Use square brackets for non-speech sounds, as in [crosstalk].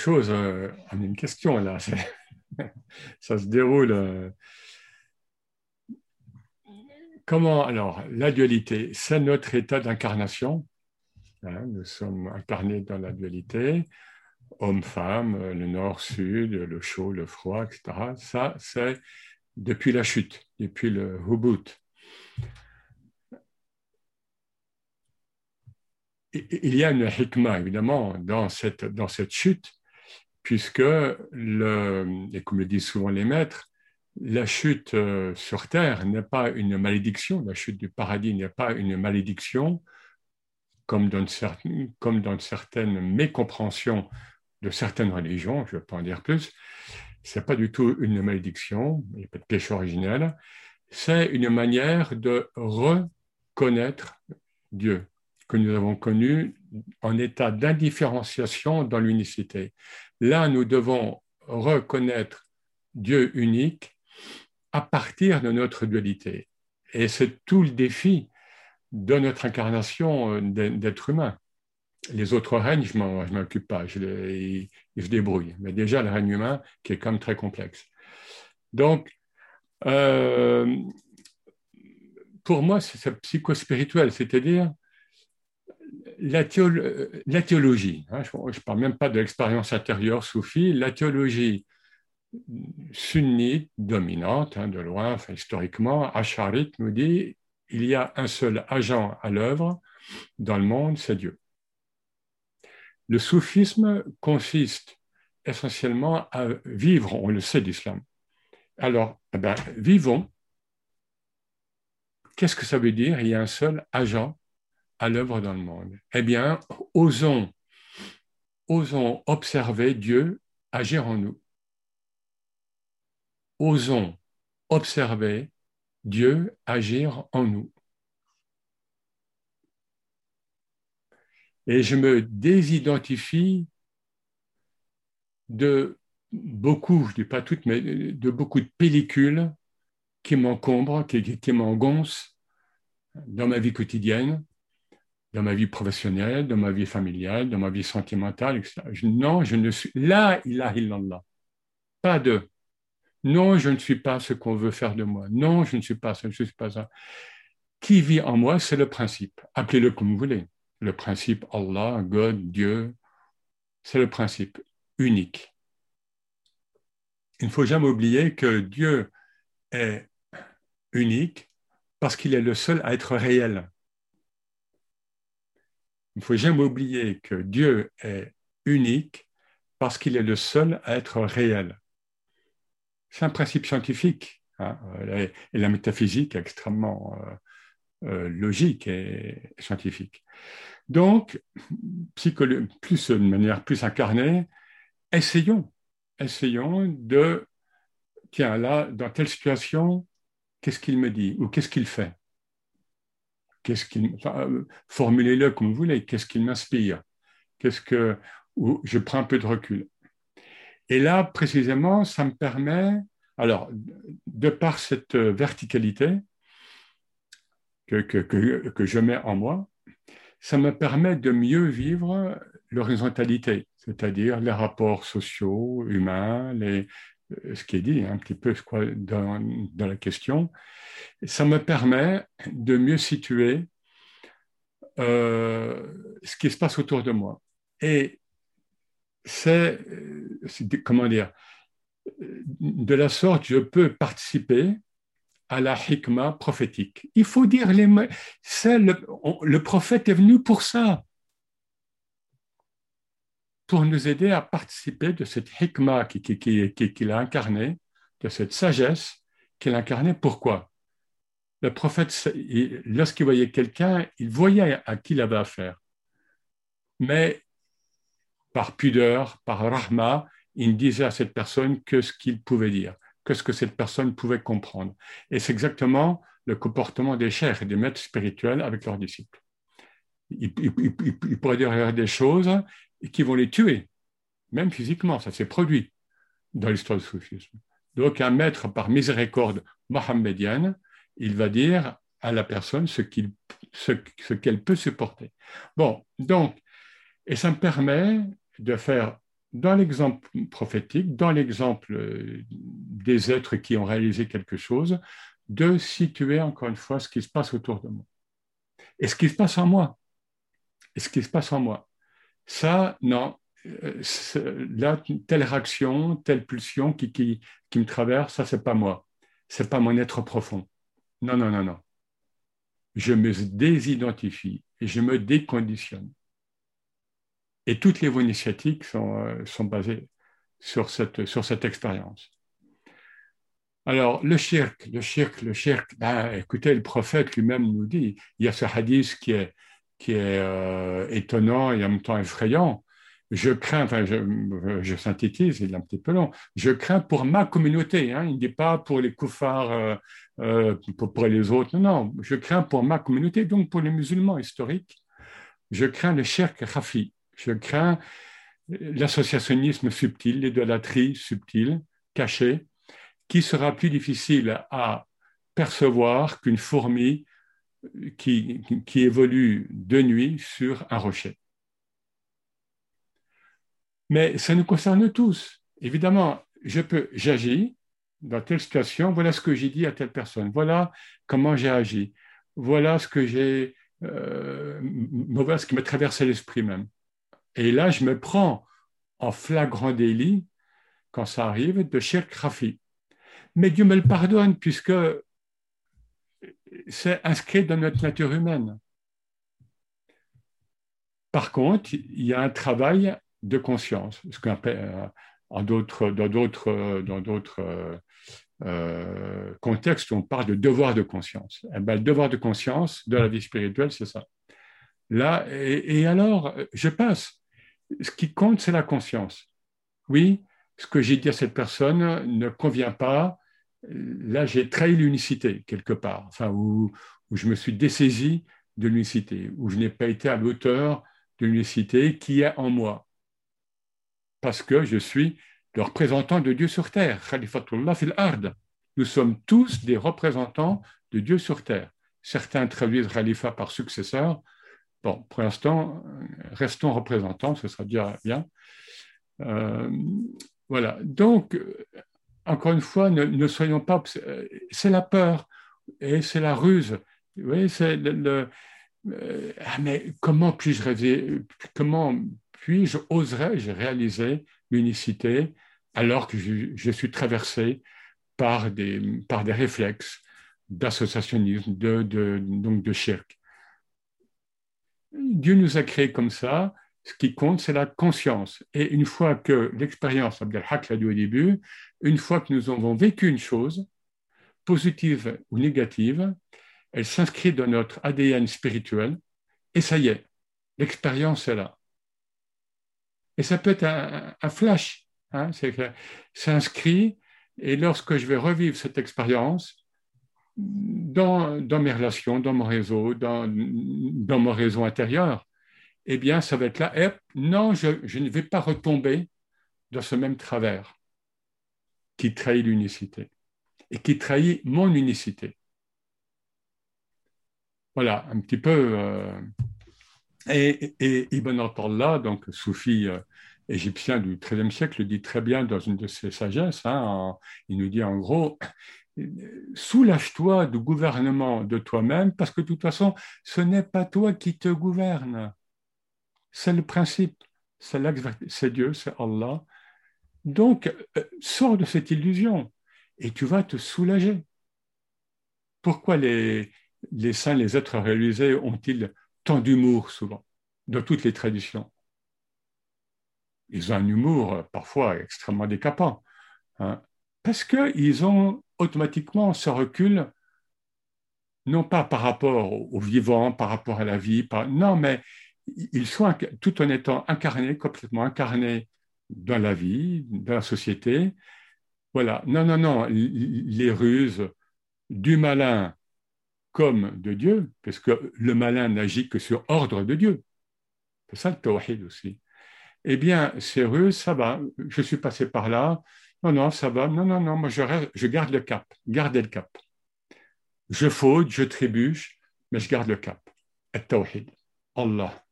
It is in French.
chose, euh, on a une question là, [laughs] ça se déroule. Euh, comment, alors, la dualité, c'est notre état d'incarnation. Hein, nous sommes incarnés dans la dualité, homme-femme, le nord-sud, le chaud, le froid, etc. Ça, c'est depuis la chute, depuis le hubut. Il y a une hikmah, évidemment, dans cette, dans cette chute, puisque, et comme le disent souvent les maîtres, la chute euh, sur Terre n'est pas une malédiction, la chute du paradis n'est pas une malédiction, comme dans, certaines, comme dans certaines mécompréhensions de certaines religions, je ne vais pas en dire plus, ce n'est pas du tout une malédiction, il n'y a pas de péché originel, c'est une manière de reconnaître Dieu, que nous avons connu en état d'indifférenciation dans l'unicité. Là, nous devons reconnaître Dieu unique à partir de notre dualité. Et c'est tout le défi de notre incarnation euh, d'être humain. Les autres règnes, je ne m'en occupe pas, je les, ils se débrouillent. Mais déjà, le règne humain, qui est même très complexe. Donc, euh, pour moi, c'est psychospirituel, c'est-à-dire la, théologie. Hein, je ne parle même pas de l'expérience intérieure soufie, la théologie sunnite dominante, hein, de loin, historiquement, Asharit nous dit il y a un seul agent à l'œuvre dans le monde, c'est Dieu. Le soufisme consiste essentiellement à vivre, on le sait d'islam. Alors, eh ben, vivons. Qu'est-ce que ça veut dire? Il y a un seul agent à l'œuvre dans le monde. Eh bien, osons, osons observer Dieu agir en nous. Osons observer Dieu agir en nous. Et je me désidentifie de beaucoup, je dis pas toutes, mais de beaucoup de pellicules qui m'encombrent, qui, qui m'engoncent dans ma vie quotidienne, dans ma vie professionnelle, dans ma vie familiale, dans ma vie sentimentale, etc. non, je ne suis là, il a illallah. Pas de non, je ne suis pas ce qu'on veut faire de moi. Non, je ne suis pas ça, je ne suis pas ça. Qui vit en moi, c'est le principe. Appelez-le comme vous voulez. Le principe Allah, God, Dieu, c'est le principe unique. Il ne faut jamais oublier que Dieu est unique parce qu'il est le seul à être réel. Il ne faut jamais oublier que Dieu est unique parce qu'il est le seul à être réel. C'est un principe scientifique. Hein, et la métaphysique est extrêmement euh, euh, logique et scientifique. Donc, plus, de manière plus incarnée, essayons, essayons de, tiens, là, dans telle situation, qu'est-ce qu'il me dit ou qu'est-ce qu'il fait? Euh, formulez-le comme vous voulez, qu'est-ce qu'il m'inspire? Qu'est-ce que, ou je prends un peu de recul. Et là, précisément, ça me permet, alors, de par cette verticalité que, que, que je mets en moi, ça me permet de mieux vivre l'horizontalité, c'est-à-dire les rapports sociaux, humains, les, ce qui est dit un petit peu dans, dans, la question. Ça me permet de mieux situer euh, ce qui se passe autour de moi. Et c'est, comment dire, de la sorte, je peux participer à la hikmah prophétique. Il faut dire les le, le prophète est venu pour ça, pour nous aider à participer de cette hikmah qu'il qui, qui, a incarnée, de cette sagesse qu'il a incarnée. Pourquoi? Le prophète, lorsqu'il voyait quelqu'un, il voyait à qui il avait affaire. Mais par pudeur, par rahma, il disait à cette personne que ce qu'il pouvait dire que ce que cette personne pouvait comprendre. Et c'est exactement le comportement des chers et des maîtres spirituels avec leurs disciples. Ils, pourraient dire des choses qui vont les tuer, même physiquement, ça s'est produit dans l'histoire du soufisme. Donc un maître par miséricorde mohammedienne, il va dire à la personne ce qu'elle peut supporter. Bon, donc, et ça me permet de faire dans l'exemple prophétique, dans l'exemple euh, des êtres qui ont réalisé quelque chose, de situer encore une fois ce qui se passe autour de moi. Et ce qui se passe en moi. Et ce qui se passe en moi. Ça, non, euh, là, telle réaction, telle pulsion qui, qui, qui me traverse, ça, c'est pas moi. C'est pas mon être profond. Non, non, non, non. Je me désidentifie et je me déconditionne. Et toutes les voies initiatiques sont, euh, sont basées sur cette, sur cette expérience. Alors, le shirk, le shirk, le shirk, ben, écoutez, le prophète lui-même nous dit, il y a ce hadith qui est, qui est euh, étonnant et en même temps effrayant. Je crains, enfin, je, synthétise, il est un petit peu long, je crains pour ma communauté, hein, il ne dit pas pour les koufars, euh, euh, pour, pour, les autres, non, non, je crains pour ma communauté, donc pour les musulmans historiques, je crains le shirk rafi, je crains l'associationnisme subtil, l'idolâtrie subtile, cachée, qui sera plus difficile à percevoir qu'une fourmi qui, évolue de nuit sur un rocher. Mais ça nous concerne tous. Évidemment, je peux, j'agis dans telle situation, voilà ce que j'ai dit à telle personne, voilà comment j'ai agi, voilà ce que j'ai, euh, ce qui m'a traversé l'esprit même. Et là, je me prends en flagrant délit, quand ça arrive, de shirk rafi. Mais Dieu me le pardonne puisque c'est inscrit dans notre nature humaine. Par contre, il y a un travail de conscience, ce qu'on euh, dans d'autres, d'autres euh, contextes, on parle de devoir de conscience. Eh ben, le devoir de conscience de la vie spirituelle, c'est ça. Là, et, alors, je passe. Ce qui compte, c'est la conscience. Oui, ce que j'ai dit à cette personne ne convient pas. Là, j'ai trahi l'unicité quelque part, enfin, où, je me suis dessaisi de l'unicité, où je n'ai pas été à l'auteur de l'unicité qui est en moi. Parce que je suis le représentant de Dieu sur terre. Khalifatullah fil ard. Nous sommes tous des représentants de Dieu sur terre. Certains traduisent Khalifa par successeur. Bon, pour l'instant, restons représentants, ce sera bien. Euh, voilà. Donc, encore une fois, ne, soyons pas. C'est la peur et c'est la ruse. C'est le, euh, ah, mais comment puis-je Comment puis-je, oserais-je réaliser l'unicité alors que je, suis traversé par des, par des réflexes d'associationnisme, de, de, donc de shirk. Dieu nous a créés comme ça. Ce qui compte, c'est la conscience. Et une fois que l'expérience, Abdelhak l'a dit au début, une fois que nous avons vécu une chose, positive ou négative, elle s'inscrit dans notre ADN spirituel et ça y est, l'expérience est là. Et ça peut être un, flash, hein, c'est inscrit et lorsque je vais revivre cette expérience, dans, mes relations, dans mon réseau, dans, mon réseau intérieur, eh bien, ça va être là. Et non, je, ne vais pas retomber dans ce même travers qui trahit l'unicité et qui trahit mon unicité. Voilà, un petit peu. Euh, et, et, Ibn Attallah, donc soufi euh, égyptien du XIIIe siècle, le dit très bien dans une de ses sagesses. Hein, il nous dit en gros soulage-toi du gouvernement de toi-même, parce que de toute façon, ce n'est pas toi qui te gouverne. C'est le principe. C'est Dieu, c'est Allah. Donc, euh, sors de cette illusion et tu vas te soulager. Pourquoi les, saints, les êtres réalisés ont-ils tant d'humour souvent dans toutes les traditions? Ils ont un humour euh, parfois extrêmement décapant. Hein, parce qu'ils ont automatiquement ce recul, non pas par rapport au vivant, par rapport à la vie, non, mais ils sont tout en étant incarnés, complètement incarnés dans la vie, dans la société. Voilà, non, non, non, les ruses du malin comme de Dieu, parce que le malin n'agit que sur ordre de Dieu. C'est ça le tawhid aussi. Eh bien, ces ruses, ça va, je suis passé par là, non, non, ça va. Non, non, non, moi je, garde le cap. Gardez le cap. Je faute, je trébuche, mais je garde le cap. Et tawhid. Allah.